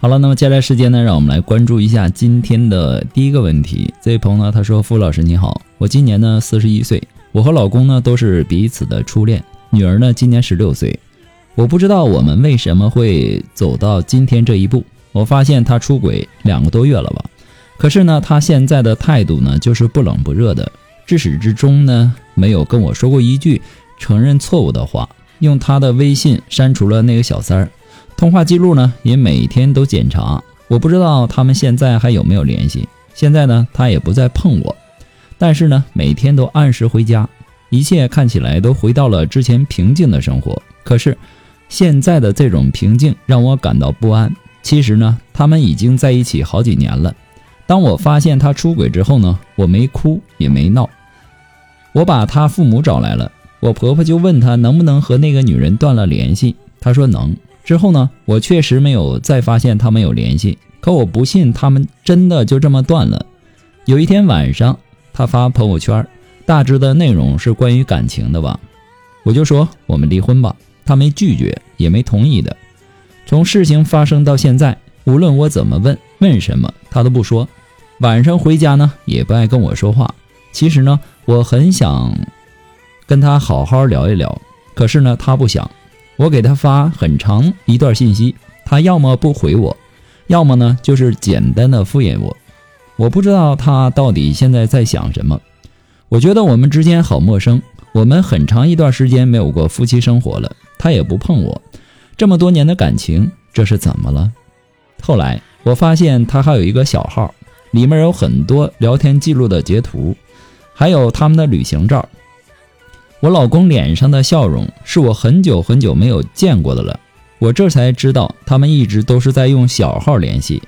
好了，那么接下来时间呢，让我们来关注一下今天的第一个问题。这位朋友呢，他说：“傅老师你好，我今年呢四十一岁，我和老公呢都是彼此的初恋，女儿呢今年十六岁。我不知道我们为什么会走到今天这一步。我发现他出轨两个多月了吧，可是呢，他现在的态度呢就是不冷不热的，至始至终呢没有跟我说过一句承认错误的话，用他的微信删除了那个小三儿。”通话记录呢，也每天都检查。我不知道他们现在还有没有联系。现在呢，他也不再碰我，但是呢，每天都按时回家，一切看起来都回到了之前平静的生活。可是，现在的这种平静让我感到不安。其实呢，他们已经在一起好几年了。当我发现他出轨之后呢，我没哭也没闹，我把他父母找来了。我婆婆就问他能不能和那个女人断了联系，他说能。之后呢，我确实没有再发现他们有联系，可我不信他们真的就这么断了。有一天晚上，他发朋友圈，大致的内容是关于感情的吧，我就说我们离婚吧，他没拒绝也没同意的。从事情发生到现在，无论我怎么问问什么，他都不说。晚上回家呢，也不爱跟我说话。其实呢，我很想跟他好好聊一聊，可是呢，他不想。我给他发很长一段信息，他要么不回我，要么呢就是简单的敷衍我。我不知道他到底现在在想什么。我觉得我们之间好陌生，我们很长一段时间没有过夫妻生活了，他也不碰我。这么多年的感情，这是怎么了？后来我发现他还有一个小号，里面有很多聊天记录的截图，还有他们的旅行照。我老公脸上的笑容是我很久很久没有见过的了，我这才知道他们一直都是在用小号联系，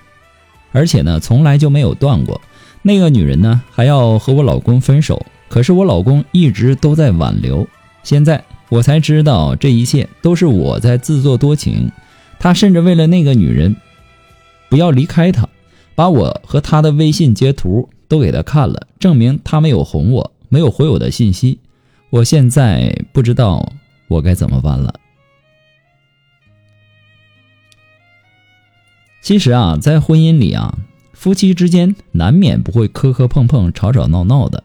而且呢从来就没有断过。那个女人呢还要和我老公分手，可是我老公一直都在挽留。现在我才知道这一切都是我在自作多情，他甚至为了那个女人不要离开他，把我和他的微信截图都给他看了，证明他没有哄我，没有回我的信息。我现在不知道我该怎么办了。其实啊，在婚姻里啊，夫妻之间难免不会磕磕碰碰、吵吵闹闹的。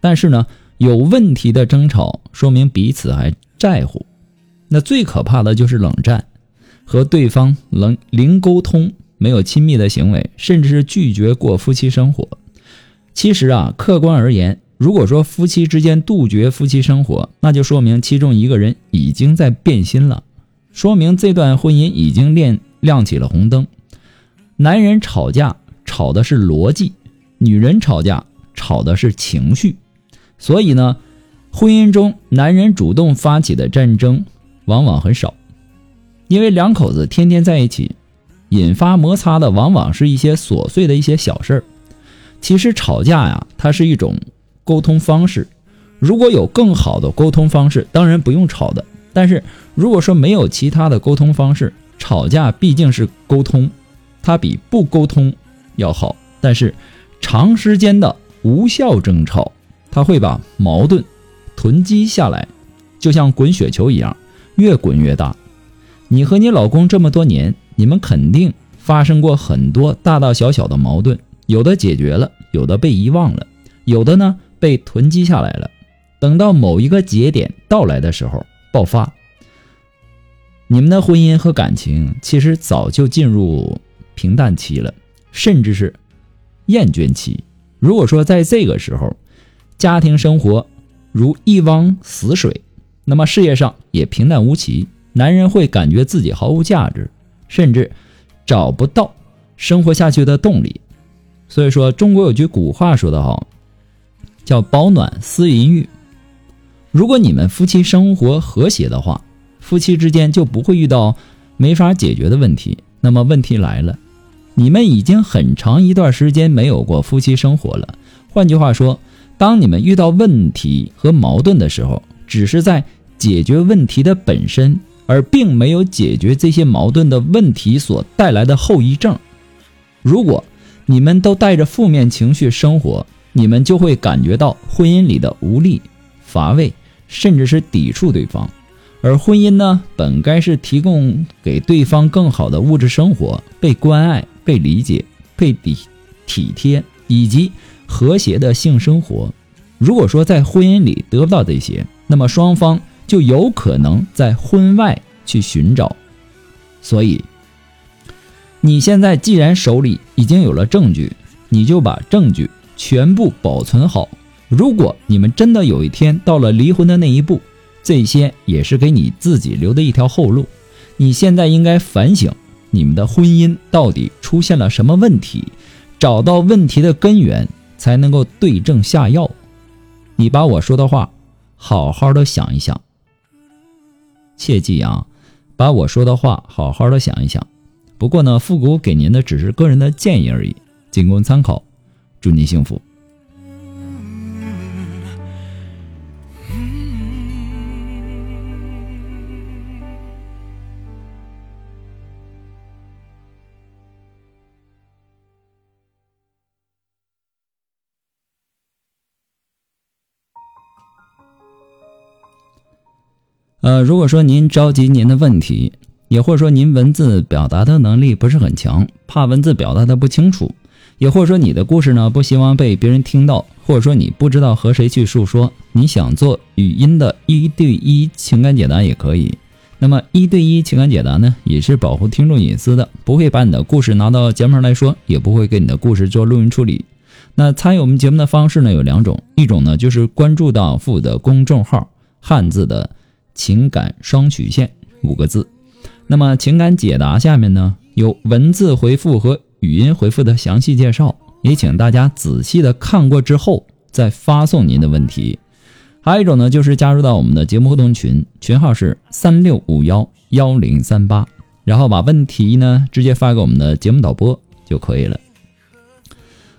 但是呢，有问题的争吵，说明彼此还在乎。那最可怕的就是冷战，和对方冷零沟通，没有亲密的行为，甚至是拒绝过夫妻生活。其实啊，客观而言。如果说夫妻之间杜绝夫妻生活，那就说明其中一个人已经在变心了，说明这段婚姻已经亮亮起了红灯。男人吵架吵的是逻辑，女人吵架吵的是情绪。所以呢，婚姻中男人主动发起的战争往往很少，因为两口子天天在一起，引发摩擦的往往是一些琐碎的一些小事儿。其实吵架呀，它是一种。沟通方式，如果有更好的沟通方式，当然不用吵的。但是如果说没有其他的沟通方式，吵架毕竟是沟通，它比不沟通要好。但是长时间的无效争吵，它会把矛盾囤积下来，就像滚雪球一样，越滚越大。你和你老公这么多年，你们肯定发生过很多大大小小的矛盾，有的解决了，有的被遗忘了，有的呢。被囤积下来了，等到某一个节点到来的时候爆发，你们的婚姻和感情其实早就进入平淡期了，甚至是厌倦期。如果说在这个时候，家庭生活如一汪死水，那么事业上也平淡无奇，男人会感觉自己毫无价值，甚至找不到生活下去的动力。所以说，中国有句古话说得好，叫“保暖思淫欲”。如果你们夫妻生活和谐的话，夫妻之间就不会遇到没法解决的问题。那么问题来了，你们已经很长一段时间没有过夫妻生活了。换句话说，当你们遇到问题和矛盾的时候，只是在解决问题的本身，而并没有解决这些矛盾的问题所带来的后遗症。如果你们都带着负面情绪生活，你们就会感觉到婚姻里的无力、乏味，甚至是抵触对方。而婚姻呢，本该是提供给对方更好的物质生活、被关爱、被理解、被体体贴，以及和谐的性生活。如果说在婚姻里得不到这些，那么双方就有可能在婚外去寻找。所以，你现在既然手里已经有了证据，你就把证据全部保存好。如果你们真的有一天到了离婚的那一步，这些也是给你自己留的一条后路。你现在应该反省你们的婚姻到底出现了什么问题，找到问题的根源，才能够对症下药。你把我说的话好好的想一想，切记啊，把我说的话好好的想一想。不过呢，复古给您的只是个人的建议而已，仅供参考。祝您幸福。呃，如果说您着急您的问题，也或者说您文字表达的能力不是很强，怕文字表达的不清楚，也或者说你的故事呢不希望被别人听到，或者说你不知道和谁去诉说，你想做语音的一对一情感解答也可以。那么一对一情感解答呢，也是保护听众隐私的，不会把你的故事拿到节目上来说，也不会给你的故事做录音处理。那参与我们节目的方式呢有两种，一种呢就是关注到父的公众号，汉字的。情感双曲线五个字，那么情感解答下面呢有文字回复和语音回复的详细介绍，也请大家仔细的看过之后再发送您的问题。还有一种呢就是加入到我们的节目互动群，群号是三六五幺幺零三八，然后把问题呢直接发给我们的节目导播就可以了。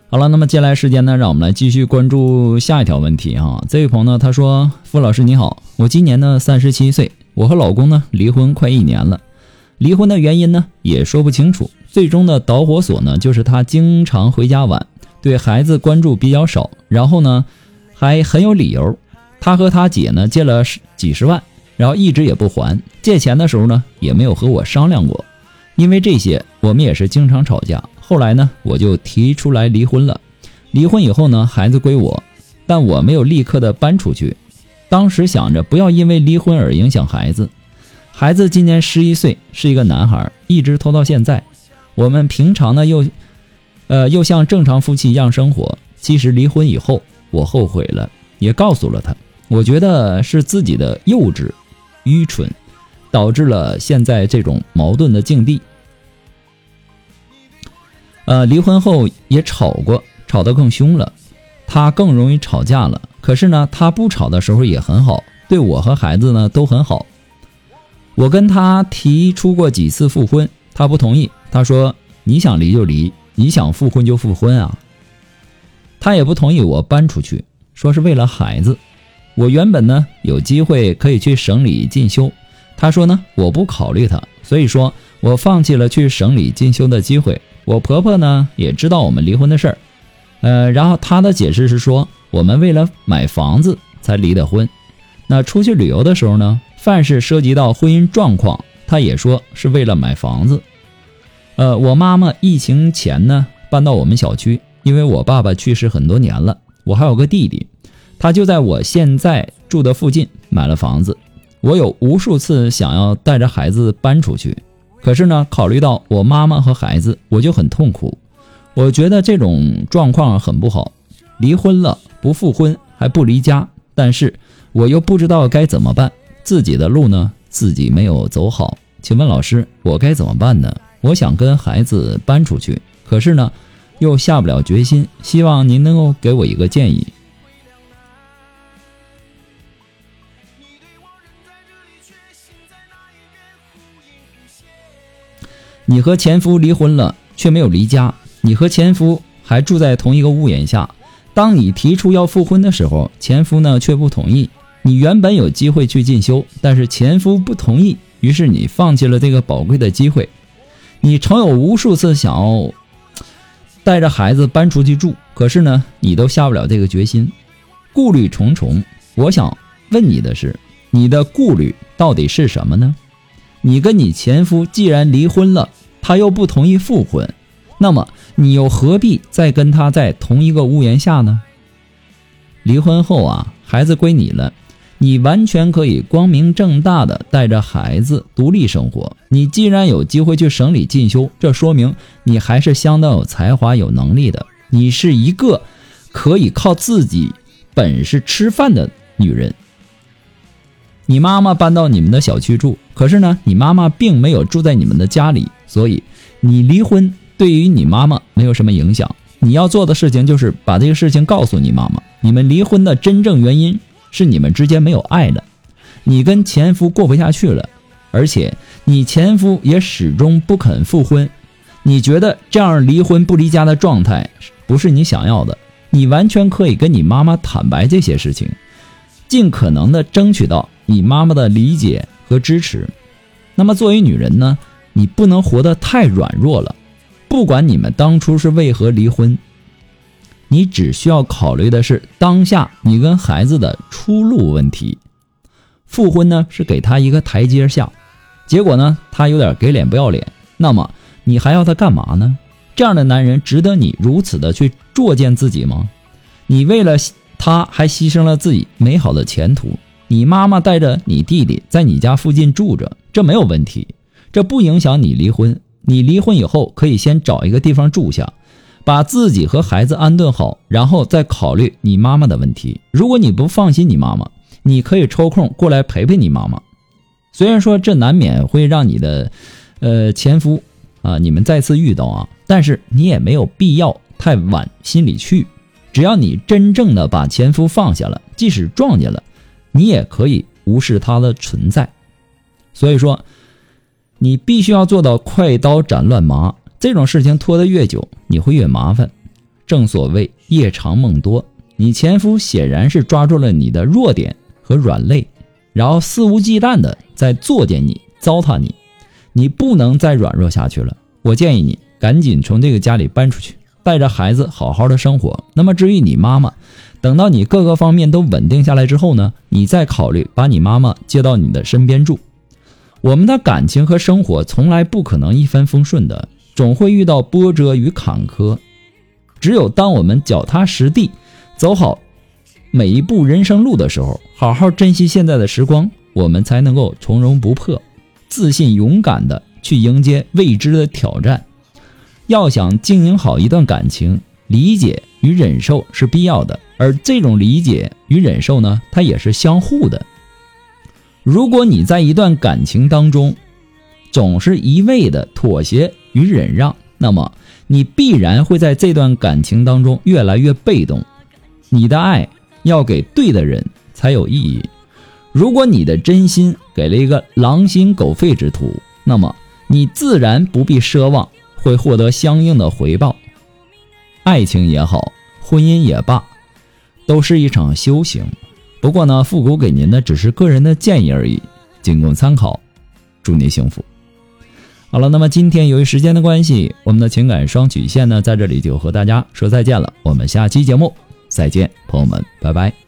好了，那么接下来时间呢，让我们来继续关注下一条问题哈。这位朋友呢，他说：“付老师你好，我今年呢三十七岁，我和老公呢离婚快一年了，离婚的原因呢也说不清楚，最终的导火索呢就是他经常回家晚，对孩子关注比较少，然后呢还很有理由，他和他姐呢借了几十万，然后一直也不还，借钱的时候呢也没有和我商量过，因为这些我们也是经常吵架。”后来呢，我就提出来离婚了。离婚以后呢，孩子归我，但我没有立刻的搬出去。当时想着不要因为离婚而影响孩子。孩子今年十一岁，是一个男孩，一直拖到现在。我们平常呢又，呃，又像正常夫妻一样生活。其实离婚以后，我后悔了，也告诉了他。我觉得是自己的幼稚、愚蠢，导致了现在这种矛盾的境地。呃，离婚后也吵过，吵得更凶了，他更容易吵架了。可是呢，他不吵的时候也很好，对我和孩子呢都很好。我跟他提出过几次复婚，他不同意。他说：“你想离就离，你想复婚就复婚啊。”他也不同意我搬出去，说是为了孩子。我原本呢有机会可以去省里进修，他说呢我不考虑他，所以说我放弃了去省里进修的机会。我婆婆呢也知道我们离婚的事儿，呃，然后她的解释是说，我们为了买房子才离的婚。那出去旅游的时候呢，凡是涉及到婚姻状况，他也说是为了买房子。呃，我妈妈疫情前呢搬到我们小区，因为我爸爸去世很多年了，我还有个弟弟，他就在我现在住的附近买了房子。我有无数次想要带着孩子搬出去。可是呢，考虑到我妈妈和孩子，我就很痛苦。我觉得这种状况很不好，离婚了不复婚还不离家，但是我又不知道该怎么办，自己的路呢自己没有走好，请问老师，我该怎么办呢？我想跟孩子搬出去，可是呢又下不了决心，希望您能够给我一个建议。你和前夫离婚了，却没有离家。你和前夫还住在同一个屋檐下。当你提出要复婚的时候，前夫呢却不同意。你原本有机会去进修，但是前夫不同意，于是你放弃了这个宝贵的机会。你曾有无数次想要带着孩子搬出去住，可是呢，你都下不了这个决心，顾虑重重。我想问你的是，你的顾虑到底是什么呢？你跟你前夫既然离婚了，他又不同意复婚，那么你又何必再跟他在同一个屋檐下呢？离婚后啊，孩子归你了，你完全可以光明正大的带着孩子独立生活。你既然有机会去省里进修，这说明你还是相当有才华、有能力的。你是一个可以靠自己本事吃饭的女人。你妈妈搬到你们的小区住，可是呢，你妈妈并没有住在你们的家里，所以你离婚对于你妈妈没有什么影响。你要做的事情就是把这个事情告诉你妈妈，你们离婚的真正原因是你们之间没有爱了，你跟前夫过不下去了，而且你前夫也始终不肯复婚。你觉得这样离婚不离家的状态不是你想要的？你完全可以跟你妈妈坦白这些事情，尽可能的争取到。你妈妈的理解和支持，那么作为女人呢，你不能活得太软弱了。不管你们当初是为何离婚，你只需要考虑的是当下你跟孩子的出路问题。复婚呢是给他一个台阶下，结果呢他有点给脸不要脸，那么你还要他干嘛呢？这样的男人值得你如此的去作践自己吗？你为了他还牺牲了自己美好的前途。你妈妈带着你弟弟在你家附近住着，这没有问题，这不影响你离婚。你离婚以后可以先找一个地方住下，把自己和孩子安顿好，然后再考虑你妈妈的问题。如果你不放心你妈妈，你可以抽空过来陪陪你妈妈。虽然说这难免会让你的，呃前夫啊你们再次遇到啊，但是你也没有必要太往心里去。只要你真正的把前夫放下了，即使撞见了。你也可以无视他的存在，所以说，你必须要做到快刀斩乱麻。这种事情拖得越久，你会越麻烦。正所谓夜长梦多，你前夫显然是抓住了你的弱点和软肋，然后肆无忌惮的在作践你、糟蹋你。你不能再软弱下去了。我建议你赶紧从这个家里搬出去，带着孩子好好的生活。那么至于你妈妈，等到你各个方面都稳定下来之后呢，你再考虑把你妈妈接到你的身边住。我们的感情和生活从来不可能一帆风顺的，总会遇到波折与坎坷。只有当我们脚踏实地，走好每一步人生路的时候，好好珍惜现在的时光，我们才能够从容不迫、自信勇敢的去迎接未知的挑战。要想经营好一段感情，理解与忍受是必要的。而这种理解与忍受呢，它也是相互的。如果你在一段感情当中，总是一味的妥协与忍让，那么你必然会在这段感情当中越来越被动。你的爱要给对的人才有意义。如果你的真心给了一个狼心狗肺之徒，那么你自然不必奢望会获得相应的回报。爱情也好，婚姻也罢。都是一场修行，不过呢，复古给您的只是个人的建议而已，仅供参考。祝您幸福。好了，那么今天由于时间的关系，我们的情感双曲线呢，在这里就和大家说再见了。我们下期节目再见，朋友们，拜拜。